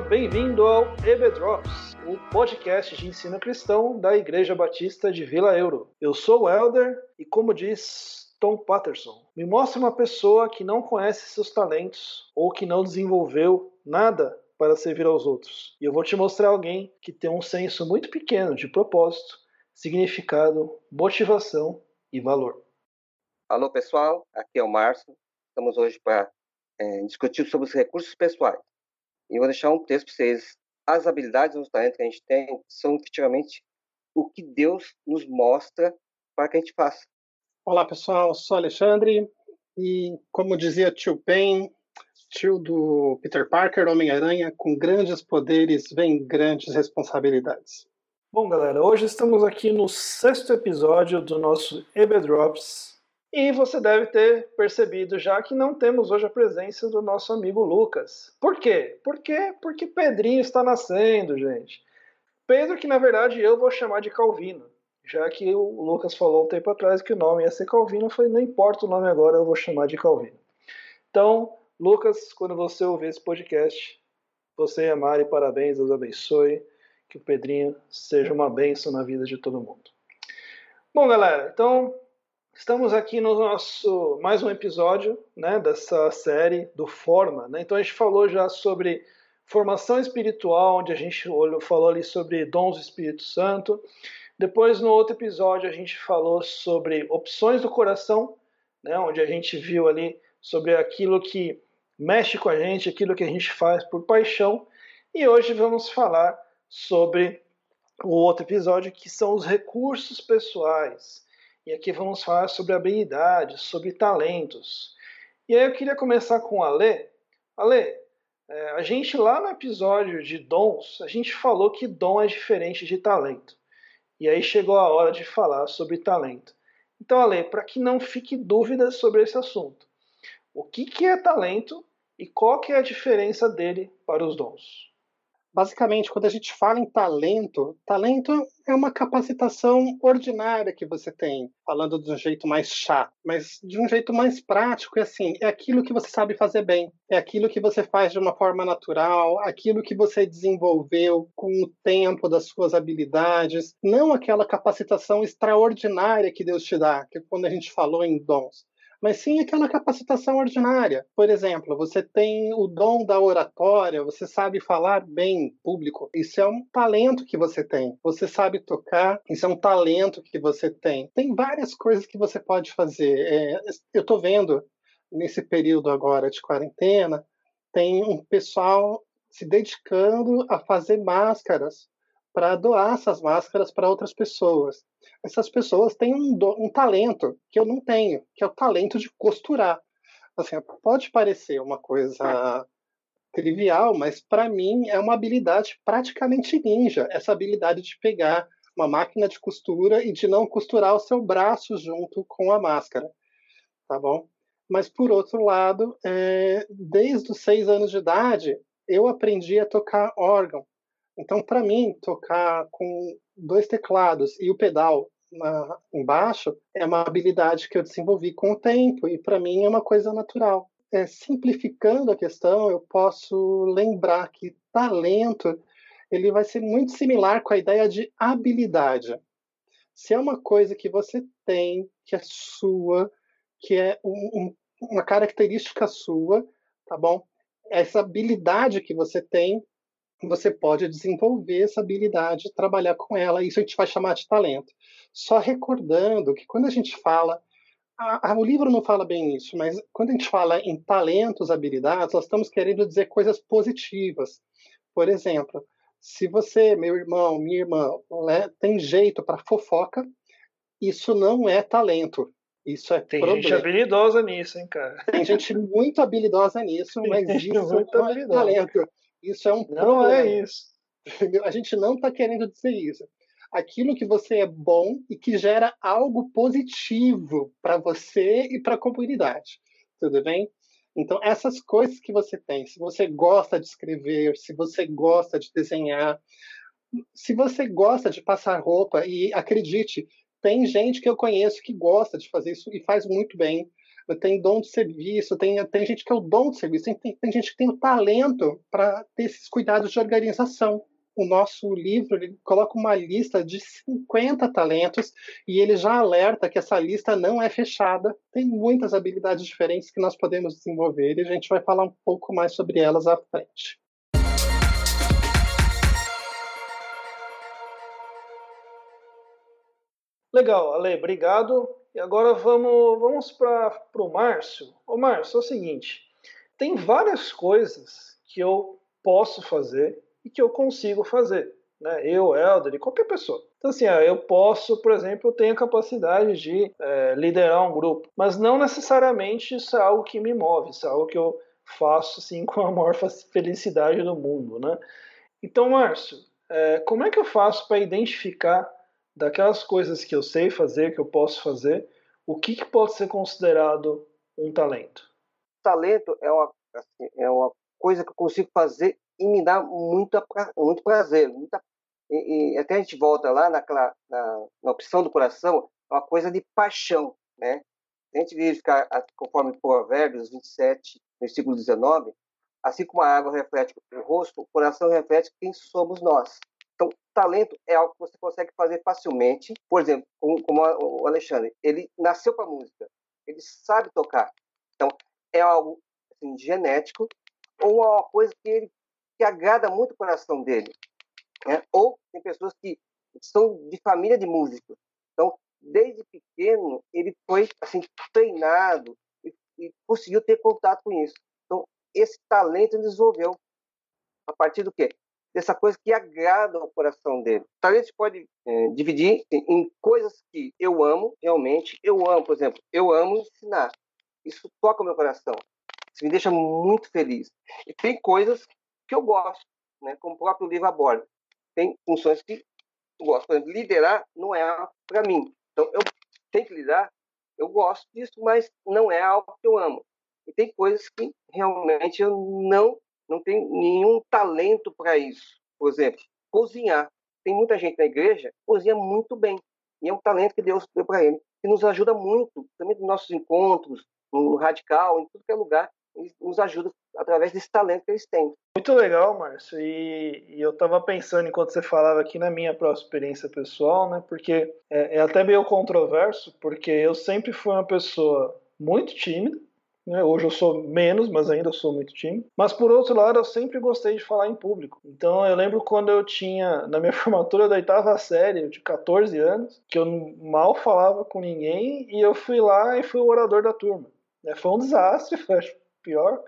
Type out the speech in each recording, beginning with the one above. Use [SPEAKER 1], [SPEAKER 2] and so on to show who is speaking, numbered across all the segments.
[SPEAKER 1] Bem-vindo ao EB Drops, o podcast de ensino cristão da Igreja Batista de Vila Euro. Eu sou o Elder e, como diz Tom Patterson, me mostre uma pessoa que não conhece seus talentos ou que não desenvolveu nada para servir aos outros. E eu vou te mostrar alguém que tem um senso muito pequeno de propósito, significado, motivação e valor.
[SPEAKER 2] Alô, pessoal, aqui é o Márcio. Estamos hoje para é, discutir sobre os recursos pessoais. E vou deixar um texto para vocês. As habilidades e os talentos que a gente tem são efetivamente o que Deus nos mostra para que a gente faça.
[SPEAKER 3] Olá, pessoal. Sou Alexandre e, como dizia tio Ben, tio do Peter Parker, Homem-Aranha, com grandes poderes vem grandes responsabilidades.
[SPEAKER 1] Bom, galera, hoje estamos aqui no sexto episódio do nosso EB Drops, e você deve ter percebido já que não temos hoje a presença do nosso amigo Lucas. Por quê? Por quê? Porque Pedrinho está nascendo, gente. Pedro, que na verdade eu vou chamar de Calvino, já que o Lucas falou um tempo atrás que o nome ia ser Calvino, falei, não importa o nome agora, eu vou chamar de Calvino. Então, Lucas, quando você ouvir esse podcast, você e a Mari, parabéns, Deus abençoe, que o Pedrinho seja uma bênção na vida de todo mundo. Bom, galera, então Estamos aqui no nosso mais um episódio né, dessa série do Forma. Né? Então a gente falou já sobre formação espiritual, onde a gente falou ali sobre dons do Espírito Santo. Depois, no outro episódio, a gente falou sobre opções do coração, né, onde a gente viu ali sobre aquilo que mexe com a gente, aquilo que a gente faz por paixão. E hoje vamos falar sobre o outro episódio, que são os recursos pessoais. E aqui vamos falar sobre habilidades, sobre talentos. E aí eu queria começar com a Lê. Ale, é, a gente lá no episódio de dons, a gente falou que dom é diferente de talento. E aí chegou a hora de falar sobre talento. Então, Ale, para que não fique dúvidas sobre esse assunto, o que, que é talento e qual que é a diferença dele para os dons?
[SPEAKER 3] Basicamente, quando a gente fala em talento, talento é uma capacitação ordinária que você tem, falando de um jeito mais chato, mas de um jeito mais prático, é assim, é aquilo que você sabe fazer bem, é aquilo que você faz de uma forma natural, aquilo que você desenvolveu com o tempo das suas habilidades, não aquela capacitação extraordinária que Deus te dá, que é quando a gente falou em dons mas sim aquela capacitação ordinária. Por exemplo, você tem o dom da oratória, você sabe falar bem em público, isso é um talento que você tem. Você sabe tocar, isso é um talento que você tem. Tem várias coisas que você pode fazer. É, eu estou vendo nesse período agora de quarentena, tem um pessoal se dedicando a fazer máscaras para doar essas máscaras para outras pessoas. Essas pessoas têm um, um, talento que eu não tenho, que é o talento de costurar. Assim, pode parecer uma coisa trivial, mas para mim é uma habilidade praticamente ninja, essa habilidade de pegar uma máquina de costura e de não costurar o seu braço junto com a máscara, tá bom? Mas por outro lado, é, desde os seis anos de idade, eu aprendi a tocar órgão então, para mim, tocar com dois teclados e o pedal na, embaixo é uma habilidade que eu desenvolvi com o tempo e para mim é uma coisa natural. É, simplificando a questão, eu posso lembrar que talento ele vai ser muito similar com a ideia de habilidade. Se é uma coisa que você tem, que é sua, que é um, um, uma característica sua, tá bom? Essa habilidade que você tem você pode desenvolver essa habilidade, trabalhar com ela, isso a gente vai chamar de talento. Só recordando que quando a gente fala, a, a, o livro não fala bem isso, mas quando a gente fala em talentos, habilidades, nós estamos querendo dizer coisas positivas. Por exemplo, se você, meu irmão, minha irmã, né, tem jeito para fofoca, isso não é talento. Isso é
[SPEAKER 1] Tem
[SPEAKER 3] problema.
[SPEAKER 1] gente habilidosa nisso, hein, cara?
[SPEAKER 3] Tem gente muito habilidosa nisso, mas isso não é talento. Isso é um
[SPEAKER 1] não problema. é isso.
[SPEAKER 3] A gente não está querendo dizer isso. Aquilo que você é bom e que gera algo positivo para você e para a comunidade. Tudo bem? Então, essas coisas que você tem, se você gosta de escrever, se você gosta de desenhar, se você gosta de passar roupa, e acredite, tem gente que eu conheço que gosta de fazer isso e faz muito bem. tem dom de serviço, tem, tem gente que é o dom de serviço, tem, tem, tem gente que tem o talento para ter esses cuidados de organização. O nosso livro ele coloca uma lista de 50 talentos e ele já alerta que essa lista não é fechada. Tem muitas habilidades diferentes que nós podemos desenvolver e a gente vai falar um pouco mais sobre elas à frente.
[SPEAKER 1] Legal, Ale, obrigado. E agora vamos, vamos para o Márcio. Ô Márcio, é o seguinte: tem várias coisas que eu posso fazer e que eu consigo fazer. Né? Eu, Helder qualquer pessoa. Então, assim, eu posso, por exemplo, eu tenho a capacidade de é, liderar um grupo, mas não necessariamente isso é algo que me move, isso é algo que eu faço assim, com a maior felicidade do mundo. Né? Então, Márcio, é, como é que eu faço para identificar daquelas coisas que eu sei fazer, que eu posso fazer, o que, que pode ser considerado um talento?
[SPEAKER 2] Talento é uma, assim, é uma coisa que eu consigo fazer e me dá muito, muito prazer. Muita, e, e até a gente volta lá naquela, na, na opção do coração, é uma coisa de paixão. Né? A gente verificar, conforme Provérbios 27, versículo 19, assim como a água reflete o rosto, o coração reflete quem somos nós. Então, talento é algo que você consegue fazer facilmente. Por exemplo, como, o Alexandre, ele nasceu para música, ele sabe tocar. Então, é algo assim, genético ou é uma coisa que ele que agrada muito o coração dele. Né? Ou tem pessoas que são de família de músicos. Então, desde pequeno, ele foi assim treinado e, e conseguiu ter contato com isso. Então, esse talento ele desenvolveu a partir do quê? Dessa coisa que agrada ao coração dele. Talvez a gente pode é, dividir em coisas que eu amo realmente. Eu amo, por exemplo, eu amo ensinar. Isso toca o meu coração. Isso me deixa muito feliz. E tem coisas que eu gosto, né? como o próprio livro aborda. Tem funções que eu gosto. Por exemplo, liderar não é para mim. Então, eu tenho que liderar, eu gosto disso, mas não é algo que eu amo. E tem coisas que realmente eu não não tem nenhum talento para isso. Por exemplo, cozinhar. Tem muita gente na igreja que cozinha muito bem. E é um talento que Deus deu para ele, que nos ajuda muito, também nos nossos encontros, no radical, em tudo que é lugar, eles nos ajuda através desse talento que eles têm.
[SPEAKER 1] Muito legal, Márcio. E, e eu estava pensando enquanto você falava aqui na minha própria experiência pessoal, né? Porque é, é até meio controverso, porque eu sempre fui uma pessoa muito tímida, né? Hoje eu sou menos, mas ainda sou muito tímido. Mas por outro lado, eu sempre gostei de falar em público. Então eu lembro quando eu tinha, na minha formatura da oitava série, de 14 anos, que eu mal falava com ninguém e eu fui lá e fui o orador da turma. Né? Foi um desastre, foi pior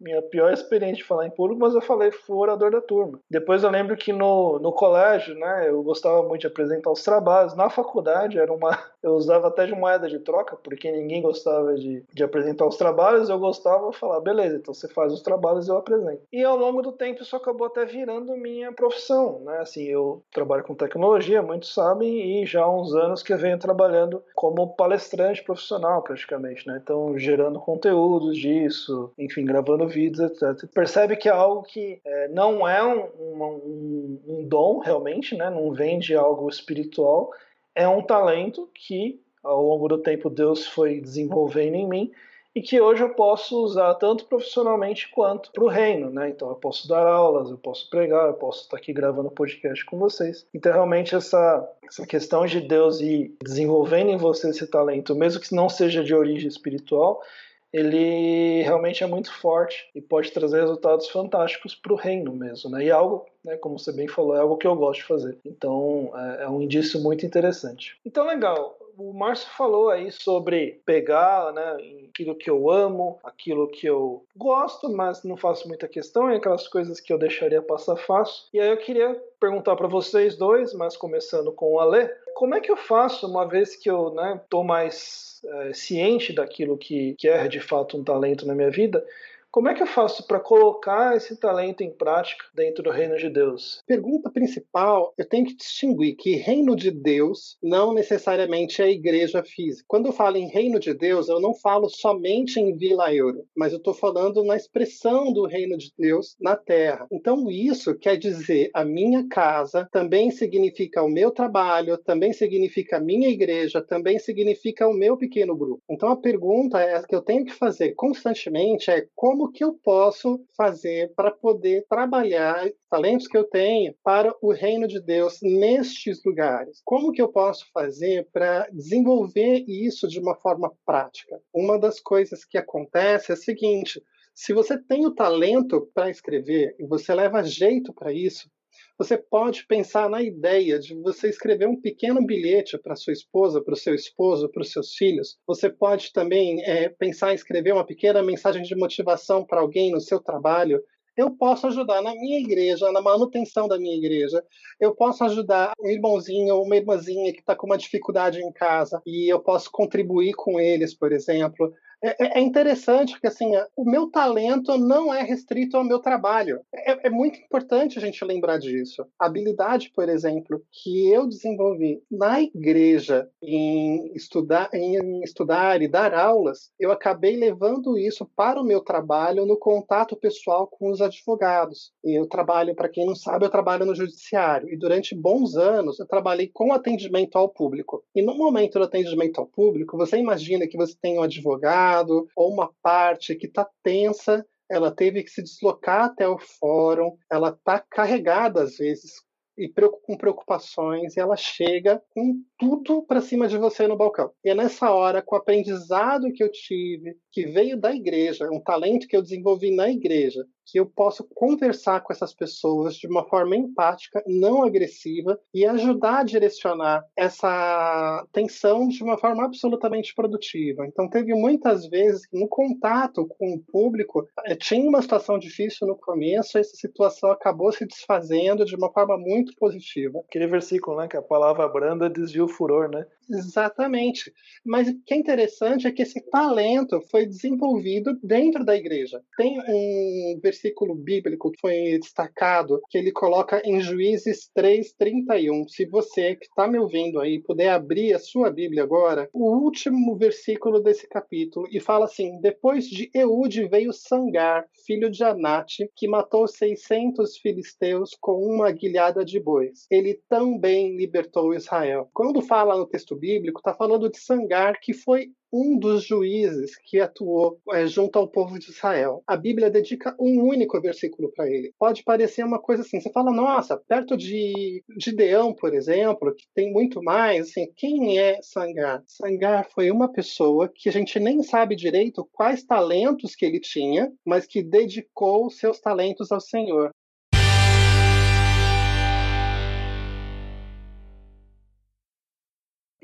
[SPEAKER 1] minha pior experiência de falar em público, mas eu falei, fui orador da turma. Depois eu lembro que no, no colégio, né, eu gostava muito de apresentar os trabalhos. Na faculdade, era uma, eu usava até de moeda de troca, porque ninguém gostava de, de apresentar os trabalhos, eu gostava de falar, beleza, então você faz os trabalhos eu apresento. E ao longo do tempo isso acabou até virando minha profissão, né, assim, eu trabalho com tecnologia, muitos sabem, e já há uns anos que eu venho trabalhando como palestrante profissional, praticamente, né, então gerando conteúdos disso, enfim, gravando ouvidos, etc. Percebe que é algo que é, não é um, um, um, dom realmente, né? não vem de algo espiritual, é um talento que ao longo do tempo Deus foi desenvolvendo em mim e que hoje eu posso usar tanto profissionalmente quanto para o reino, né? Então eu posso dar aulas, eu posso pregar, eu posso estar aqui gravando podcast com vocês. Então realmente essa essa questão de Deus ir desenvolvendo em você esse talento, mesmo que não seja de origem espiritual, ele realmente é muito forte e pode trazer resultados fantásticos para o reino mesmo, né? E algo, né, como você bem falou, é algo que eu gosto de fazer. Então é, é um indício muito interessante. Então legal. O Márcio falou aí sobre pegar, né, aquilo que eu amo, aquilo que eu gosto, mas não faço muita questão, e aquelas coisas que eu deixaria passar fácil. E aí eu queria perguntar para vocês dois, mas começando com o Ale, como é que eu faço uma vez que eu, né, tô mais é, ciente daquilo que, que é de fato um talento na minha vida, Como é que eu faço para colocar esse talento em prática dentro do reino de Deus?
[SPEAKER 3] Pergunta principal, eu tenho que distinguir que reino de Deus não necessariamente é a igreja física. Quando eu falo em reino de Deus, eu não falo somente em Vila Euro, mas eu estou falando na expressão do reino de Deus na terra. Então, isso quer dizer a minha casa, também significa o meu trabalho, também significa a minha igreja, também significa o meu pequeno grupo. Então, a pergunta é que eu tenho que fazer constantemente é como como que eu posso fazer para poder trabalhar talentos que eu tenho para o reino de Deus nestes lugares? Como que eu posso fazer para desenvolver isso de uma forma prática? Uma das coisas que acontece é a seguinte: se você tem o talento para escrever e você leva jeito para isso, você pode pensar na ideia de você escrever um pequeno bilhete para sua esposa, para o seu esposo, para os seus filhos. Você pode também é, pensar em escrever uma pequena mensagem de motivação para alguém no seu trabalho. Eu posso ajudar na minha igreja, na manutenção da minha igreja. Eu posso ajudar um irmãozinho ou uma irmãzinha que está com uma dificuldade em casa e eu posso contribuir com eles, por exemplo. É, é, é, interessante que assim, o meu talento não é restrito ao meu trabalho. É, é, muito importante a gente lembrar disso. A habilidade, por exemplo, que eu desenvolvi na igreja em estudar, em estudar e dar aulas, eu acabei levando isso para o meu trabalho no contato pessoal com os advogados. Eu trabalho, para quem não sabe, eu trabalho no judiciário. E durante bons anos eu trabalhei com atendimento ao público. E no momento do atendimento ao público, você imagina que você tem um advogado ou uma parte que está tensa, ela teve que se deslocar até o fórum, ela está carregada às vezes e com preocupações, e ela chega com tudo para cima de você no balcão. E é nessa hora, com o aprendizado que eu tive, que veio da igreja, um talento que eu desenvolvi na igreja, que eu posso conversar com essas pessoas de uma forma empática, não agressiva e ajudar a direcionar essa tensão de uma forma absolutamente produtiva. Então, teve muitas vezes que no contato com o público eh, tinha uma situação difícil no começo, essa situação acabou se desfazendo de uma forma muito positiva.
[SPEAKER 1] Aquele versículo, né, que a palavra branda desvia o furor, né?
[SPEAKER 3] Exatamente. Mas o que é interessante é que esse talento foi desenvolvido dentro da igreja. Tem um versículo bíblico que foi destacado, que ele coloca em Juízes 3:31. Se você que está me ouvindo aí puder abrir a sua Bíblia agora, o último versículo desse capítulo e fala assim: Depois de Eude veio Sangar, filho de Anate, que matou 600 filisteus com uma guilhada de bois. Ele também libertou Israel. Quando fala no texto bíblico está falando de Sangar, que foi um dos juízes que atuou é, junto ao povo de Israel. A Bíblia dedica um único versículo para ele. Pode parecer uma coisa assim, você fala, nossa, perto de Gideão, por exemplo, que tem muito mais, assim, quem é Sangar? Sangar foi uma pessoa que a gente nem sabe direito quais talentos que ele tinha, mas que dedicou seus talentos ao Senhor.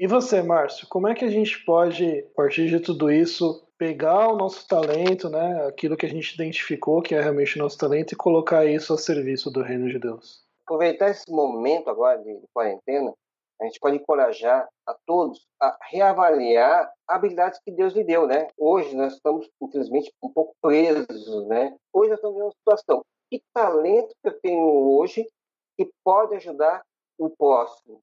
[SPEAKER 1] E você, Márcio, como é que a gente pode, a partir de tudo isso, pegar o nosso talento, né, aquilo que a gente identificou que é realmente o nosso talento e colocar isso a serviço do reino de Deus?
[SPEAKER 2] Aproveitar esse momento agora de, quarentena, a gente pode encorajar a todos a reavaliar habilidades que Deus lhe deu, né? Hoje nós estamos, infelizmente, um pouco presos, né? Hoje nós estamos em uma situação. Que talento que eu tenho hoje que pode ajudar o próximo?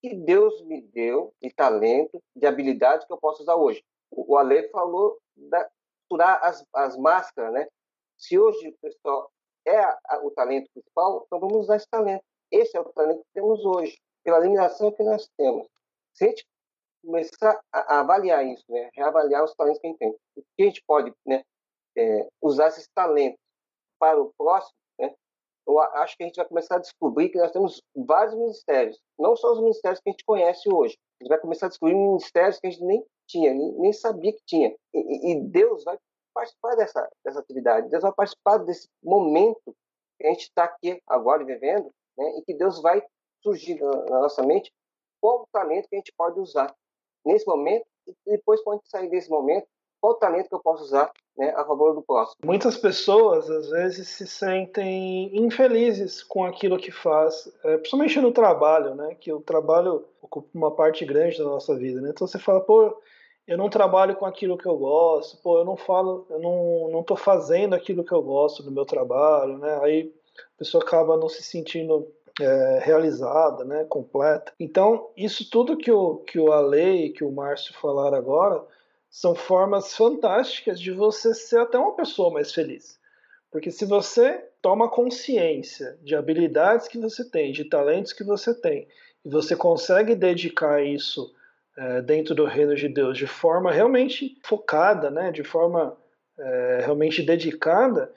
[SPEAKER 2] Que Deus me deu de talento, de habilidade que eu posso usar hoje. O Ale falou da misturar as, as máscaras, né? Se hoje pessoal é a, a, o talento principal, então vamos usar esse talento. Esse é o talento que temos hoje, pela eliminação que nós temos. Se a gente começar a, a avaliar isso, né? reavaliar os talentos que a gente tem, o que a gente pode né? É, usar esses talentos para o próximo, eu acho que a gente vai começar a descobrir que nós temos vários ministérios, não só os ministérios que a gente conhece hoje. A gente vai começar a descobrir ministérios que a gente nem tinha, nem, nem sabia que tinha. E, e, Deus vai participar dessa, dessa atividade, Deus vai participar desse momento que a gente está aqui agora vivendo, né, e que Deus vai surgir na, na nossa mente qual o talento que a gente pode usar nesse momento e depois, quando a gente sair desse momento, qual o talento que eu posso usar né, a favor do próximo.
[SPEAKER 1] Muitas pessoas, às vezes, se sentem infelizes com aquilo que faz, é, principalmente no trabalho, né, que o trabalho ocupa uma parte grande da nossa vida. Né? Então você fala, pô, eu não trabalho com aquilo que eu gosto, pô, eu não falo, eu não, não tô fazendo aquilo que eu gosto do meu trabalho, né? Aí a pessoa acaba não se sentindo é, realizada, né, completa. Então, isso tudo que o, que o Ale e que o Márcio falaram agora são formas fantásticas de você ser até uma pessoa mais feliz. Porque se você toma consciência de habilidades que você tem, de talentos que você tem, e você consegue dedicar isso é, dentro do reino de Deus de forma realmente focada, né, de forma é, realmente dedicada,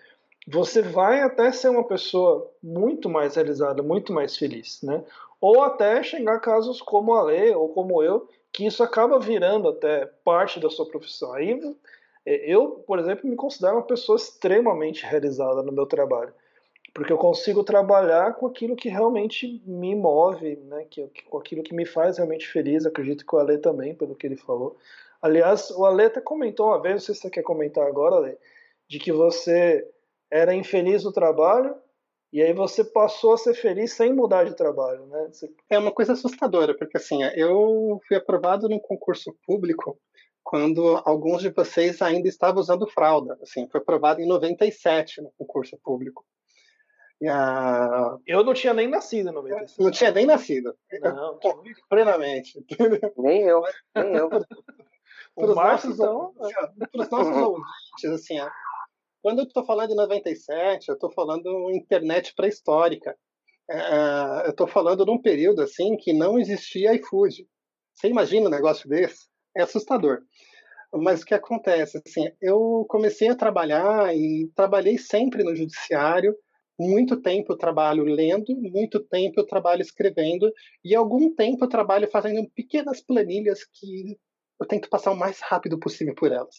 [SPEAKER 1] você vai até ser uma pessoa muito mais realizada, muito mais feliz, né? Ou até chegar a casos como a Lê ou como eu, que isso acaba virando até parte da sua profissão. Aí é, eu, por exemplo, me considero uma pessoa extremamente realizada no meu trabalho porque eu consigo trabalhar com aquilo que realmente me move, né? que, com aquilo que me faz realmente feliz. Acredito que o Ale também, pelo que ele falou. Aliás, o Ale até comentou uma vez, não sei se você quer comentar agora, Ale, de que você era infeliz no trabalho e aí você passou a ser feliz sem mudar de trabalho, né? Você...
[SPEAKER 3] É uma coisa assustadora, porque assim, eu fui aprovado num concurso público quando alguns de vocês ainda estavam usando fralda. Assim, foi aprovado em 97 no concurso público.
[SPEAKER 1] A... Eu não tinha nem nascido em 95.
[SPEAKER 3] Não tinha nem nascido. Não, plenamente.
[SPEAKER 2] Nem eu, nem eu.
[SPEAKER 3] Para os nossos, então... nossos ouvintes, assim, quando eu estou falando de 97, eu estou falando internet pré-histórica. É, eu estou falando de um período assim que não existia iFood. Você imagina um negócio desse? É assustador. Mas o que acontece? Assim, eu comecei a trabalhar e trabalhei sempre no judiciário muito tempo eu trabalho lendo, muito tempo eu trabalho escrevendo e algum tempo eu trabalho fazendo pequenas planilhas que eu tento passar o mais rápido possível por elas.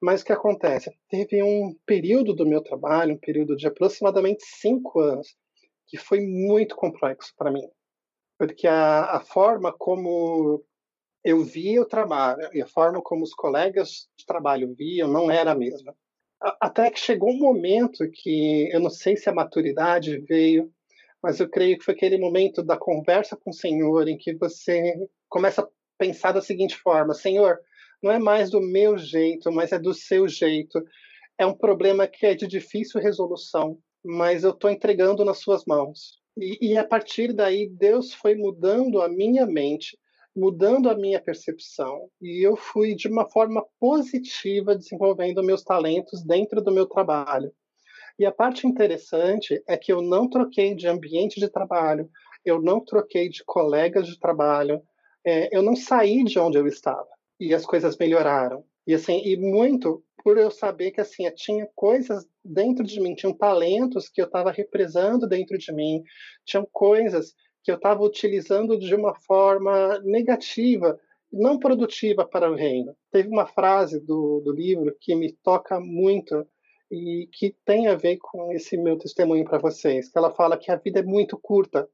[SPEAKER 3] Mas o que acontece? Teve um período do meu trabalho, um período de aproximadamente cinco anos, que foi muito complexo para mim. Porque a, a forma como eu via o trabalho e a forma como os colegas de trabalho viam não era a mesma até que chegou um momento que eu não sei se a maturidade veio, mas eu creio que foi aquele momento da conversa com o Senhor em que você começa a pensar da seguinte forma: Senhor, não é mais do meu jeito, mas é do seu jeito. É um problema que é de difícil resolução, mas eu estou entregando nas suas mãos. E, e a partir daí, Deus foi mudando a minha mente mudando a minha percepção e eu fui de uma forma positiva desenvolvendo meus talentos dentro do meu trabalho. E a parte interessante é que eu não troquei de ambiente de trabalho, eu não troquei de colegas de trabalho, é, eu não saí de onde eu estava e as coisas melhoraram. E assim, e muito por eu saber que assim, tinha coisas dentro de mim, tinham talentos que eu estava represando dentro de mim, tinham coisas que eu estava utilizando de uma forma negativa, não produtiva para o reino. Teve uma frase do, do livro que me toca muito e que tem a ver com esse meu testemunho para vocês, que ela fala que a vida é muito curta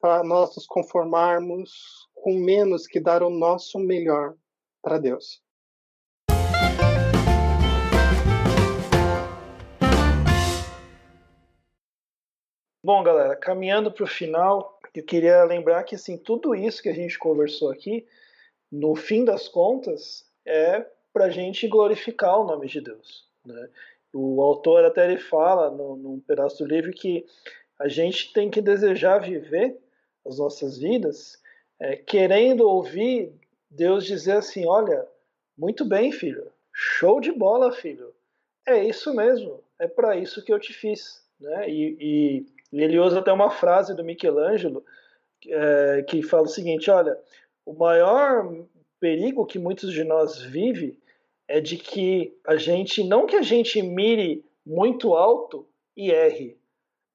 [SPEAKER 3] para nós nos conformarmos com menos que dar o nosso melhor para Deus.
[SPEAKER 1] Bom, galera, caminhando para o final, eu queria lembrar que assim tudo isso que a gente conversou aqui, no fim das contas, é para a gente glorificar o nome de Deus. Né? O autor até ele fala no, num pedaço do livro que a gente tem que desejar viver as nossas vidas é, querendo ouvir Deus dizer assim: olha, muito bem, filho, show de bola, filho, é isso mesmo, é para isso que eu te fiz. Né? E, e ele usa até uma frase do Michelangelo é, que fala o seguinte: olha, o maior perigo que muitos de nós vivem é de que a gente, não que a gente mire muito alto e erre,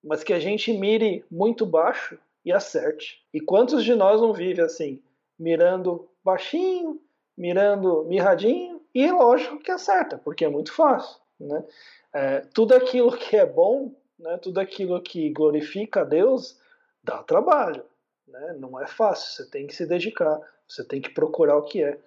[SPEAKER 1] mas que a gente mire muito baixo e acerte. E quantos de nós não vivem assim, mirando baixinho, mirando mirradinho, e lógico que acerta, porque é muito fácil. Né? É, tudo aquilo que é bom né, tudo aquilo que glorifica a Deus dá trabalho. Né? Não é fácil, você tem que se dedicar, você tem que procurar o que é.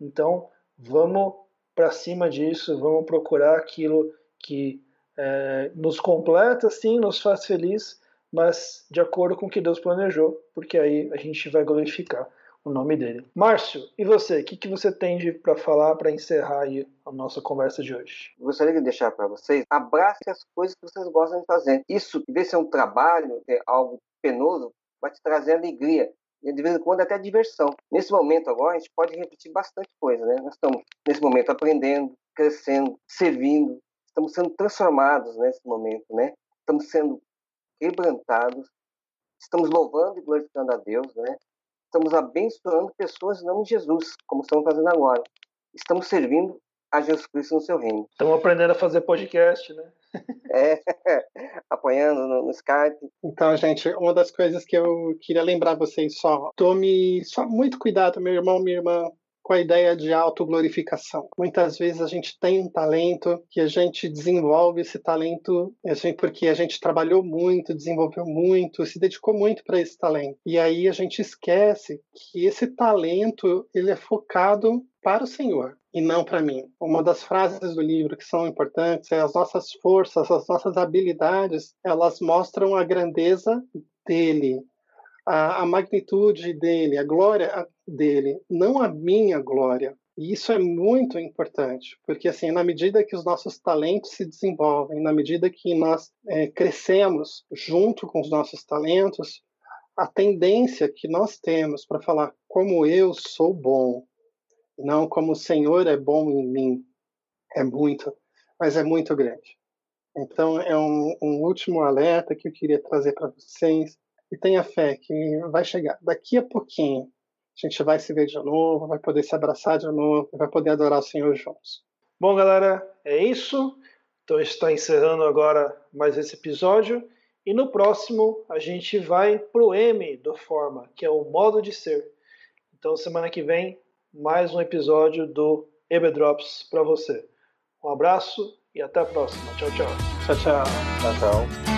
[SPEAKER 1] Então, vamos para cima disso, vamos procurar aquilo que é, nos completa, sim, nos faz feliz, mas de acordo com o que Deus planejou, porque aí a gente vai glorificar o nome dele. Márcio, e você? O que, que você tem para falar para encerrar aí a nossa conversa de hoje?
[SPEAKER 2] Gostaria de deixar para vocês, abrace as coisas que vocês gostam de fazer. Isso, em vez de ser um trabalho, é algo penoso, vai te trazer alegria. E de vez em quando até diversão. Nesse momento agora, a gente pode repetir bastante coisa, né? Nós estamos, nesse momento, aprendendo, crescendo, servindo, estamos sendo transformados nesse momento, né? Estamos sendo quebrantados, estamos louvando e glorificando a Deus, né? Estamos abençoando pessoas em nome de Jesus, como estamos fazendo agora. Estamos servindo a Jesus Cristo no seu reino.
[SPEAKER 1] Estamos aprendendo a fazer podcast, né?
[SPEAKER 2] É, apoiando no, no, Skype.
[SPEAKER 3] Então, gente, uma das coisas que eu queria lembrar vocês só, tome só muito cuidado, meu irmão, minha irmã, com a ideia de autoglorificação. Muitas vezes a gente tem um talento que a gente desenvolve esse talento a gente, porque a gente trabalhou muito, desenvolveu muito, se dedicou muito para esse talento. E aí a gente esquece que esse talento ele é focado para o Senhor e não para mim. Uma das frases do livro que são importantes é as nossas forças, as nossas habilidades, elas mostram a grandeza dele, a magnitude dele, a glória dele, não a minha glória. E isso é muito importante, porque assim, na medida que os nossos talentos se desenvolvem, na medida que nós é, crescemos junto com os nossos talentos, a tendência que nós temos para falar como eu sou bom, não como o Senhor é bom em mim, é muito, mas é muito grande. Então, é um, um último alerta que eu queria trazer para vocês. E tenha fé que vai chegar. Daqui a pouquinho, a gente vai se ver de novo, vai poder se abraçar de novo, vai poder adorar o Senhor juntos.
[SPEAKER 1] Bom, galera, é isso. Então, está encerrando agora mais esse episódio. E no próximo, a gente vai para o M do Forma, que é o modo de ser. Então, semana que vem, mais um episódio do EB Drops para você. Um abraço e até a próxima. Tchau, tchau.
[SPEAKER 3] Tchau, tchau.
[SPEAKER 2] Tchau, tchau.